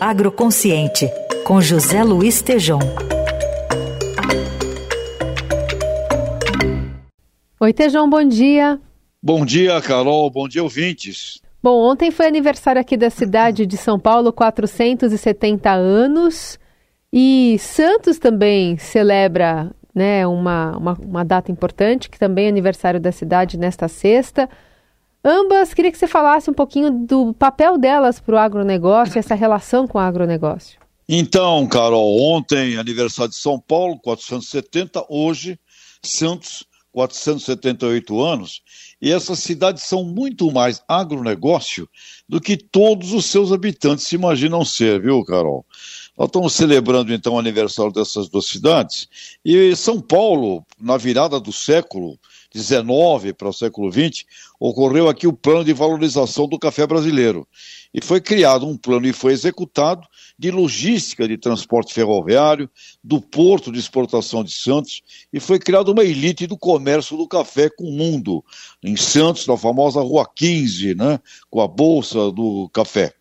Agroconsciente, com José Luiz Tejom. Oi, Tejão, bom dia. Bom dia, Carol. Bom dia, ouvintes. Bom, ontem foi aniversário aqui da cidade de São Paulo, 470 anos. E Santos também celebra né, uma, uma, uma data importante, que também é aniversário da cidade nesta sexta. Ambas, queria que você falasse um pouquinho do papel delas para o agronegócio, essa relação com o agronegócio. Então, Carol, ontem aniversário de São Paulo, 470, hoje Santos, 478 anos, e essas cidades são muito mais agronegócio do que todos os seus habitantes se imaginam ser, viu, Carol? Nós estamos celebrando então o aniversário dessas duas cidades, e São Paulo, na virada do século, 19 para o século 20, ocorreu aqui o plano de valorização do café brasileiro. E foi criado um plano e foi executado de logística de transporte ferroviário, do porto de exportação de Santos, e foi criada uma elite do comércio do café com o mundo, em Santos, na famosa Rua 15, né, com a Bolsa do Café.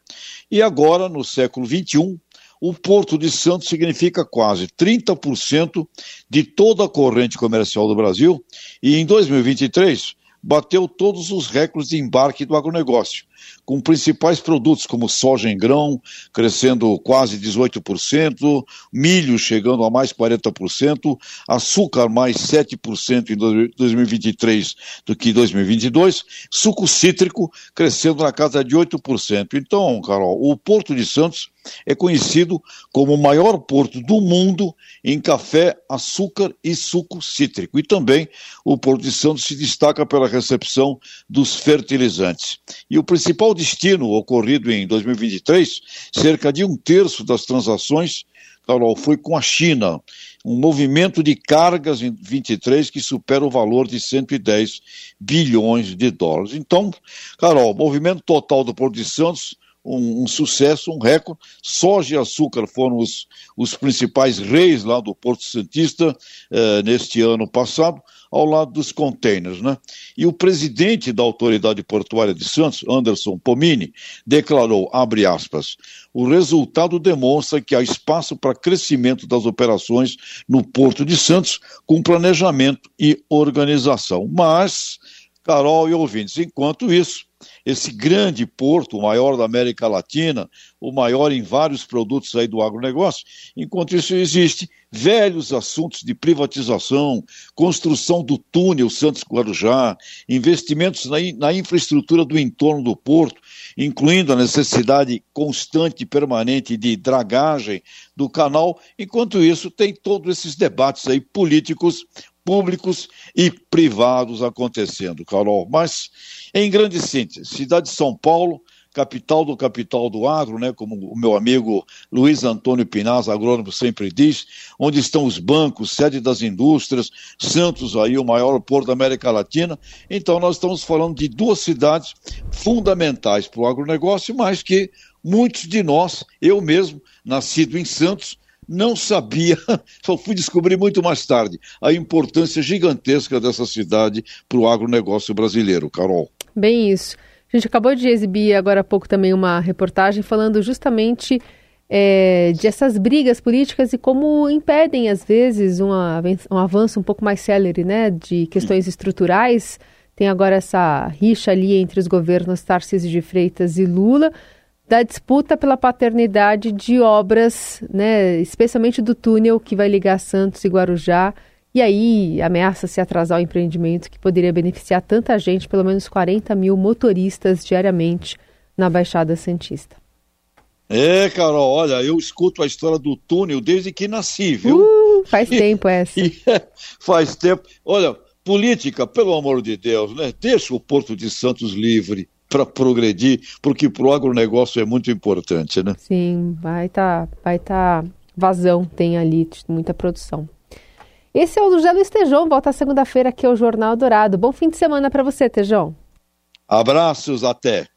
E agora, no século XXI, o Porto de Santos significa quase 30% de toda a corrente comercial do Brasil e em 2023 bateu todos os recordes de embarque do agronegócio, com principais produtos como soja em grão crescendo quase 18%, milho chegando a mais 40%, açúcar mais 7% em 2023 do que 2022, suco cítrico crescendo na casa de 8%. Então, Carol, o Porto de Santos é conhecido como o maior porto do mundo em café, açúcar e suco cítrico. E também o Porto de Santos se destaca pela recepção dos fertilizantes. E o principal destino ocorrido em 2023, cerca de um terço das transações Carol, foi com a China, um movimento de cargas em 23 que supera o valor de 110 bilhões de dólares. Então, Carol, movimento total do Porto de Santos um, um, sucesso, um recorde. Soja e açúcar foram os, os principais reis lá do Porto Santista eh, neste ano passado, ao lado dos containers. Né? E o presidente da Autoridade Portuária de Santos, Anderson Pomini, declarou, abre aspas, o resultado demonstra que há espaço para crescimento das operações no Porto de Santos com planejamento e organização. Mas, Carol e ouvintes, enquanto isso, esse grande porto, o maior da América Latina, o maior em vários produtos aí do agronegócio. Enquanto isso existe velhos assuntos de privatização, construção do túnel Santos Guarujá, investimentos na, na infraestrutura do entorno do porto, incluindo a necessidade constante e permanente de dragagem do canal. Enquanto isso, tem todos esses debates aí políticos públicos e privados acontecendo, Carol. Mas, em grande síntese, cidade de São Paulo, capital do capital do agro, né, como o meu amigo Luiz Antônio Pinaz, agrônomo, sempre diz, onde estão os bancos, sede das indústrias, Santos aí, o maior porto da América Latina. Então, nós estamos falando de duas cidades fundamentais para o agronegócio, mas que muitos de nós, eu mesmo, nascido em Santos, não sabia, só fui descobrir muito mais tarde, a importância gigantesca dessa cidade para o agronegócio brasileiro, Carol. Bem isso. A gente acabou de exibir agora há pouco também uma reportagem falando justamente é, de essas brigas políticas e como impedem, às vezes, um, um avanço um pouco mais célere né, de questões estruturais. Tem agora essa rixa ali entre os governos Tarcísio de Freitas e Lula da disputa pela paternidade de obras, né, especialmente do túnel que vai ligar Santos e Guarujá. E aí ameaça se atrasar o empreendimento que poderia beneficiar tanta gente, pelo menos 40 mil motoristas diariamente na Baixada Santista. É, Carol, olha, eu escuto a história do túnel desde que nasci, viu? Uh, faz tempo essa. faz tempo. Olha, política, pelo amor de Deus, né? Deixa o Porto de Santos livre para progredir, porque para o agronegócio é muito importante, né? Sim, vai estar tá, vai tá vazão, tem ali muita produção. Esse é o José Luiz Tejão, volta segunda-feira aqui ao Jornal Dourado. Bom fim de semana para você, Tejão. Abraços, até.